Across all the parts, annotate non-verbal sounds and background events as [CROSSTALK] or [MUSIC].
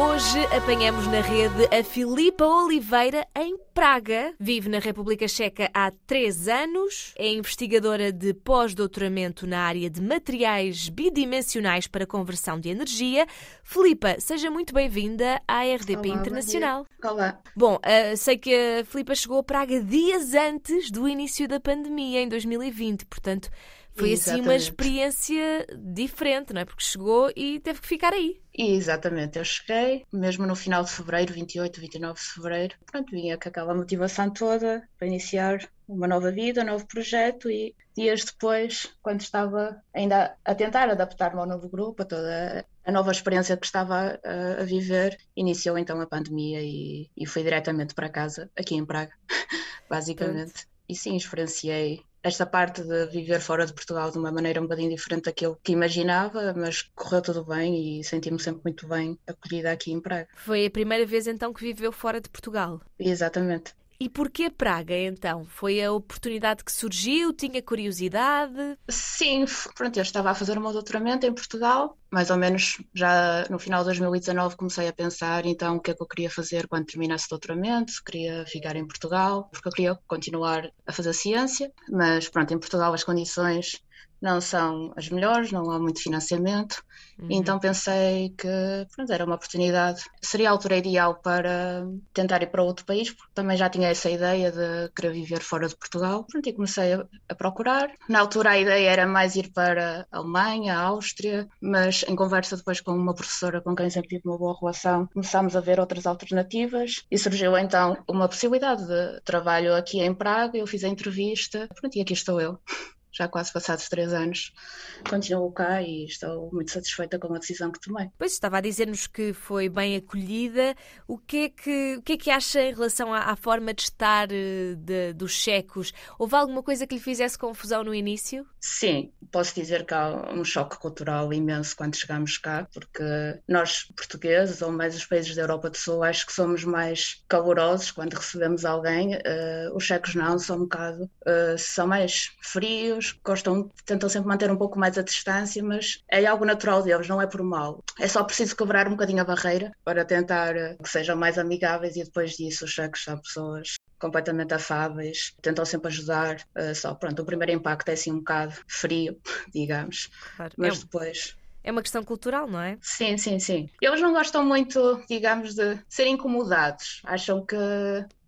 Hoje apanhamos na rede a Filipa Oliveira em Praga. Vive na República Checa há três anos. É investigadora de pós-doutoramento na área de materiais bidimensionais para conversão de energia. Filipa, seja muito bem-vinda à RDP Olá, Internacional. Bom, Olá. Bom, uh, sei que a Filipa chegou a Praga dias antes do início da pandemia, em 2020, portanto. Foi assim uma Exatamente. experiência diferente, não é? Porque chegou e teve que ficar aí. E exatamente, eu cheguei, mesmo no final de fevereiro, 28, 29 de fevereiro, pronto, vinha com aquela motivação toda para iniciar uma nova vida, um novo projeto e dias depois, quando estava ainda a tentar adaptar-me ao novo grupo, a toda a nova experiência que estava a, a viver, iniciou então a pandemia e, e fui diretamente para casa, aqui em Praga, [LAUGHS] basicamente. E sim, experienciei esta parte de viver fora de Portugal de uma maneira um bocadinho diferente daquilo que imaginava, mas correu tudo bem e senti-me sempre muito bem acolhida aqui em Praga. Foi a primeira vez então que viveu fora de Portugal. Exatamente. E porquê Praga então? Foi a oportunidade que surgiu? Tinha curiosidade? Sim, pronto, eu estava a fazer o meu doutoramento em Portugal, mais ou menos já no final de 2019 comecei a pensar então o que é que eu queria fazer quando terminasse o doutoramento, queria ficar em Portugal, porque eu queria continuar a fazer ciência, mas pronto, em Portugal as condições não são as melhores, não há muito financiamento, então pensei que pronto, era uma oportunidade, seria a altura ideal para tentar ir para outro país, porque também já tinha essa ideia de querer viver fora de Portugal. Pronto, e comecei a, a procurar. Na altura a ideia era mais ir para a Alemanha, a Áustria, mas em conversa depois com uma professora com quem sempre tive uma boa relação, começámos a ver outras alternativas e surgiu então uma possibilidade de trabalho aqui em Praga. Eu fiz a entrevista, pronto, e aqui estou eu já quase passados três anos, continuo cá e estou muito satisfeita com a decisão que tomei. Pois estava a dizer-nos que foi bem acolhida. O que é que, o que, é que acha em relação à, à forma de estar eh, de- dos checos? Houve alguma coisa que lhe fizesse confusão no início? Sim, posso dizer que há um choque cultural imenso quando chegamos cá, porque nós, portugueses, ou mais os países da Europa do Sul, acho que somos mais calorosos quando recebemos alguém. Eh, os checos não, são um bocado, eh, são mais frios, gostam, tentam sempre manter um pouco mais a distância, mas é algo natural deles, não é por mal. É só preciso quebrar um bocadinho a barreira para tentar eh, que sejam mais amigáveis e depois disso os checos são pessoas completamente afáveis, tentam sempre ajudar, eh, só pronto, o primeiro impacto é assim um bocado frio, [LAUGHS] digamos, Claro, mas é, depois é uma questão cultural, não é? Sim, sim, sim. Eles não gostam muito, digamos, de ser incomodados. Acham que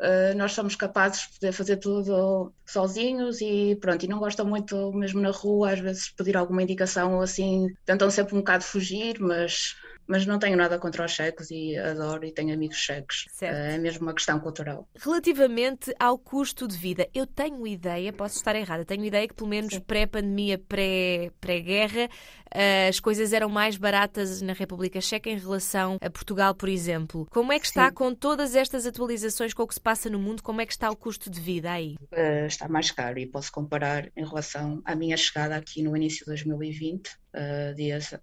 eh, nós somos capazes de poder fazer tudo sozinhos e pronto. E não gostam muito, mesmo na rua, às vezes pedir alguma indicação ou assim. Tentam sempre um bocado fugir, mas, mas não tenho nada contra os checos e adoro e tenho amigos checos. Certo. É mesmo uma questão cultural. Relativamente ao custo de vida, eu tenho ideia, posso estar errada, tenho ideia que pelo menos pré-pandemia, pré- pré-guerra, eh, as coisas eram mais baratas na República Checa em relação a Portugal, por exemplo. Como é que está Sim. com todas estas atualizações com o que se passa no mundo? Como é que está o custo de vida aí? eh, está mais caro e posso comparar em relação à minha chegada aqui no início de 2020, eh, dias eh,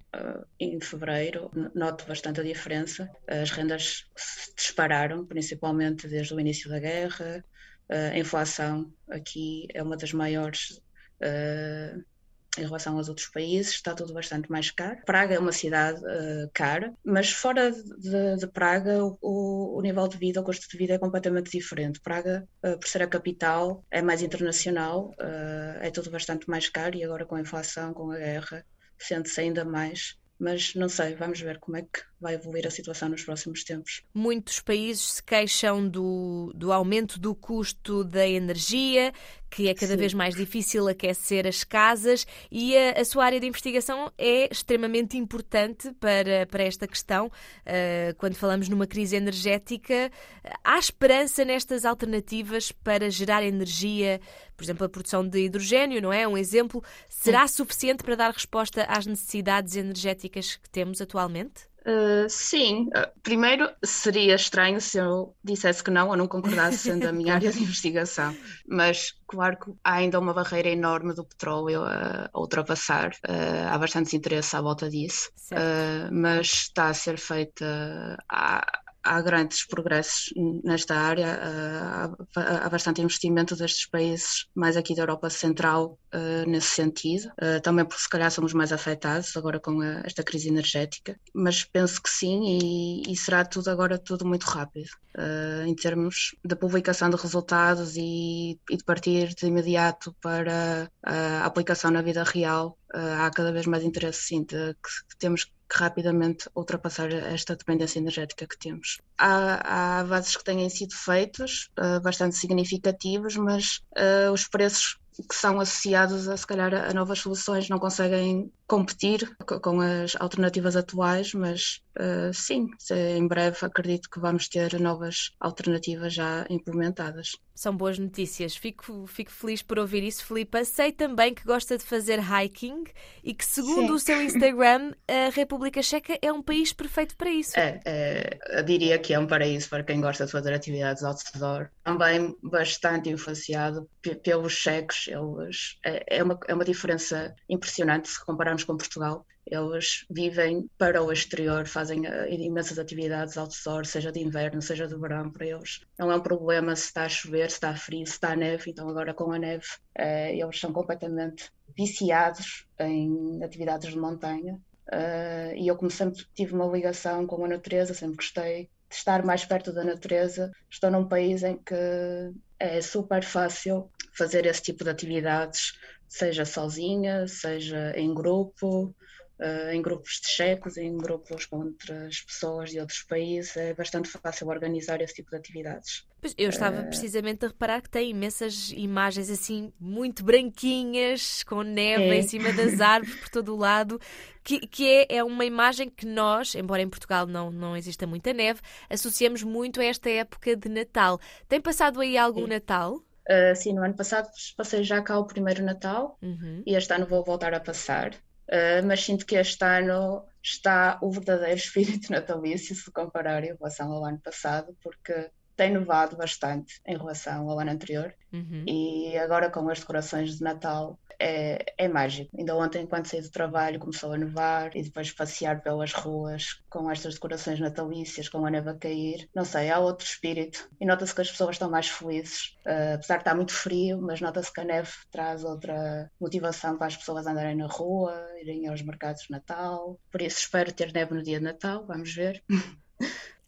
em fevereiro, noto bastante a diferença. As rendas se dispararam, principalmente desde o início da guerra. Eh, a inflação aqui é uma das maiores. em relação aos outros países, está tudo bastante mais caro. Praga é uma cidade eh, cara, mas fora de, de Praga, o, o nível de vida, o custo de vida é completamente diferente. Praga, eh, por ser a capital, é mais internacional, eh, é tudo bastante mais caro e agora com a inflação, com a guerra, sente-se ainda mais. Mas não sei, vamos ver como é que vai evoluir a situação nos próximos tempos. Muitos países se queixam do, do aumento do custo da energia, que é cada Sim. vez mais difícil aquecer as casas, e a, a sua área de investigação é extremamente importante para, para esta questão. Uh, quando falamos numa crise energética, há esperança nestas alternativas para gerar energia, por exemplo, a produção de hidrogênio, não é? Um exemplo. Será suficiente para dar resposta às necessidades energéticas que temos atualmente? Uh, sim, Uh, primeiro seria estranho se eu dissesse que não ou não concordasse sendo a minha área de [LAUGHS] investigação, mas claro que há ainda uma barreira enorme do petróleo a, a ultrapassar, Uh, há bastante interesse à volta disso, mas está a ser feita há, há grandes progressos nesta área, há, há bastante investimento destes países, mais aqui da Europa Central, nesse sentido. Também porque se calhar somos mais afetados agora com esta crise energética, mas penso que sim e, e será tudo agora tudo muito rápido. em termos da publicação de resultados e, e de partir de imediato para a aplicação na vida real, há cada vez mais interesse sim de que temos que rapidamente ultrapassar esta dependência energética que temos. Há, há avanços que têm sido feitos, uh, bastante significativos, mas uh, os preços que são associados a se calhar a novas soluções não conseguem competir com as alternativas atuais, mas uh, sim, em breve acredito que vamos ter novas alternativas já implementadas. São boas notícias. Fico, fico feliz por ouvir isso, Filipa. Sei também que gosta de fazer hiking e que, segundo sim. o seu Instagram, a República Checa é um país perfeito para isso. É, é, eu diria que é um paraíso para quem gosta de fazer atividades outdoor. Também bastante influenciado pelos checos. Eles, é, é, uma, é uma diferença impressionante se compararmos compararmos com Portugal, eles vivem para o exterior, fazem uh, imensas atividades outdoor, seja de inverno, seja de verão, para eles. Não é um problema se está a chover, se está frio, se está neve, então agora com a neve uh, eles são completamente viciados em atividades de montanha. Uh, e eu, como sempre tive uma ligação com a natureza, sempre gostei de estar mais perto da natureza, estou num país em que é super fácil fazer esse tipo de atividades, seja sozinha, seja em grupo, uh, em grupos de checos, em grupos com outras pessoas de outros países. É bastante fácil organizar esse tipo de atividades. Pois eu estava uh... precisamente a reparar que tem imensas imagens assim, muito branquinhas, com neve é. em cima das [LAUGHS] árvores por todo o lado, que, que é, é uma imagem que nós, embora em Portugal não, não exista muita neve, associamos muito a esta época de Natal. Tem passado aí algum Sim. Natal? Uh, sim, no ano passado passei já cá o primeiro Natal uhum. e este ano vou voltar a passar. Uh, mas sinto que este ano está o verdadeiro [LAUGHS] espírito natalício se comparar em relação ao ano passado, porque tem nevado bastante em relação ao ano anterior uhum. e agora com as decorações de Natal é, é mágico. Ainda ontem, enquanto saí do trabalho, começou a nevar e depois passear pelas ruas com estas decorações natalícias, com a neve a cair. Não sei, há outro espírito e nota-se que as pessoas estão mais felizes. Uh, apesar de estar muito frio, mas nota-se que a neve traz outra motivação para as pessoas andarem na rua, irem aos mercados de Natal. Por isso espero ter neve no dia de Natal, vamos ver. [LAUGHS]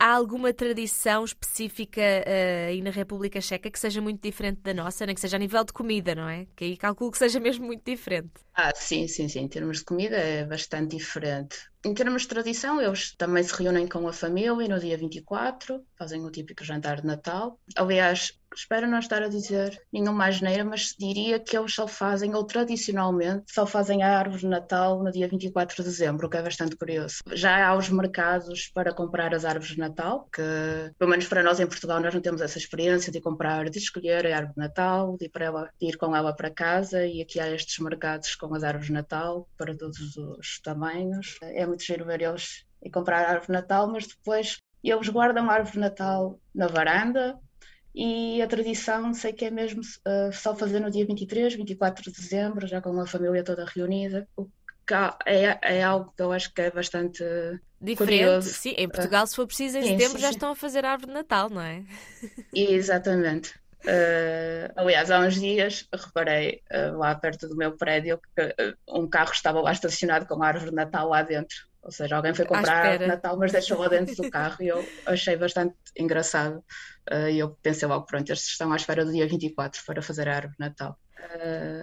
Há alguma tradição específica uh, aí na República Checa que seja muito diferente da nossa, nem que seja a nível de comida, não é? Que aí calculo que seja mesmo muito diferente. Ah, sim, sim, sim. Em termos de comida é bastante diferente. Em termos de tradição, eles também se reúnem com a família no dia 24, fazem o típico jantar de Natal. Aliás, espero não estar a dizer nenhuma asneira, mas diria que eles só fazem, ou tradicionalmente, só fazem a árvore de Natal no dia 24 de dezembro, o que é bastante curioso. Já há os mercados para comprar as árvores de Natal, que pelo menos para nós em Portugal nós não temos essa experiência de comprar, de escolher a árvore de Natal, de ir, para ela, de ir com ela para casa, e aqui há estes mercados com as árvores de Natal para todos os tamanhos. É muito giro ver eles e comprar a árvore de Natal, mas depois eles guardam a árvore de Natal na varanda, e a tradição sei que é mesmo uh, só fazer no dia 23, 24 de dezembro, já com a família toda reunida, o que é, é algo que eu acho que é bastante Diferente, curioso. sim. Em Portugal, se for preciso, em sim, setembro sim, já estão a fazer a árvore de Natal, não é? Exatamente. Uh, aliás, há uns dias reparei uh, lá perto do meu prédio que uh, um carro estava lá estacionado com a árvore de Natal lá dentro. Ou seja, alguém foi comprar a árvore de Natal, mas deixou lá dentro do carro e eu achei bastante engraçado. E eu pensei logo, pronto, estes estão à espera do dia 24 para fazer a árvore de Natal.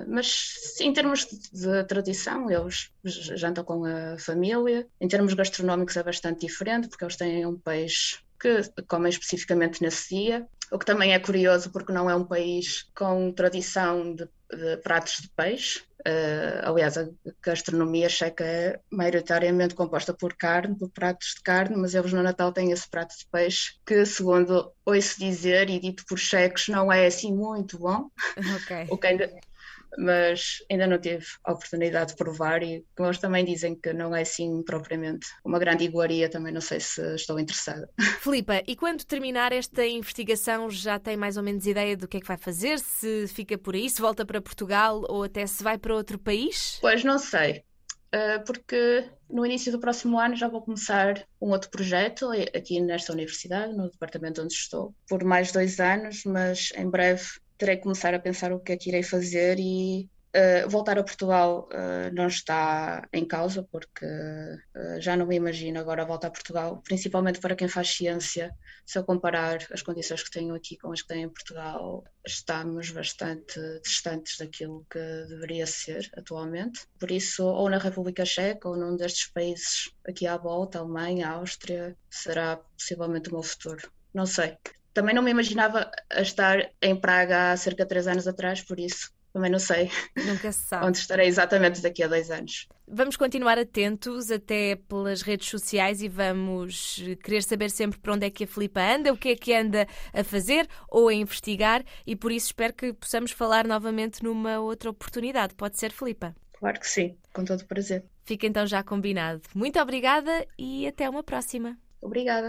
mas em termos de, de tradição, eles jantam com a família. Em termos gastronómicos é bastante diferente, porque eles têm um peixe que comem especificamente nesse dia, o que também é curioso porque não é um país com tradição de, de pratos de peixe. Uh, aliás, a gastronomia checa é maioritariamente composta por carne, por pratos de carne, mas eles no Natal têm esse prato de peixe que, segundo ouço dizer e dito por checos, não é assim muito bom. [LAUGHS] Okay. o que ainda mas ainda não tive a oportunidade de provar e como eles também dizem que não é assim propriamente uma grande iguaria, também não sei se estou interessada. [LAUGHS] Filipa, e quando terminar esta investigação já tem mais ou menos ideia do que é que vai fazer? Se fica por aí, se volta para Portugal ou até se vai para outro país? Pois não sei. uh, porque no início do próximo ano já vou começar um outro projeto aqui nesta universidade, no departamento onde estou, por mais dois anos, mas em breve terei que começar a pensar o que é que irei fazer e Uh, voltar a Portugal uh, não está em causa, porque uh, já não me imagino agora voltar a Portugal, principalmente para quem faz ciência. Se eu comparar as condições que tenho aqui com as que tenho em Portugal, estamos bastante distantes daquilo que deveria ser atualmente. Por isso, ou na República Checa, ou num destes países aqui à volta, Alemanha, Áustria, será possivelmente o meu futuro. Não sei. Também não me imaginava estar em Praga há cerca de três anos atrás, por isso também não sei. Nunca se sabe. Onde estarei exatamente daqui a dois anos. Vamos continuar atentos até pelas redes sociais e vamos querer saber sempre por onde é que a Filipa anda, o que é que anda a fazer ou a investigar e por isso espero que possamos falar novamente numa outra oportunidade. Pode ser, Filipa? Claro que sim, com todo o prazer. Fica então já combinado. Muito obrigada e até uma próxima. Obrigada.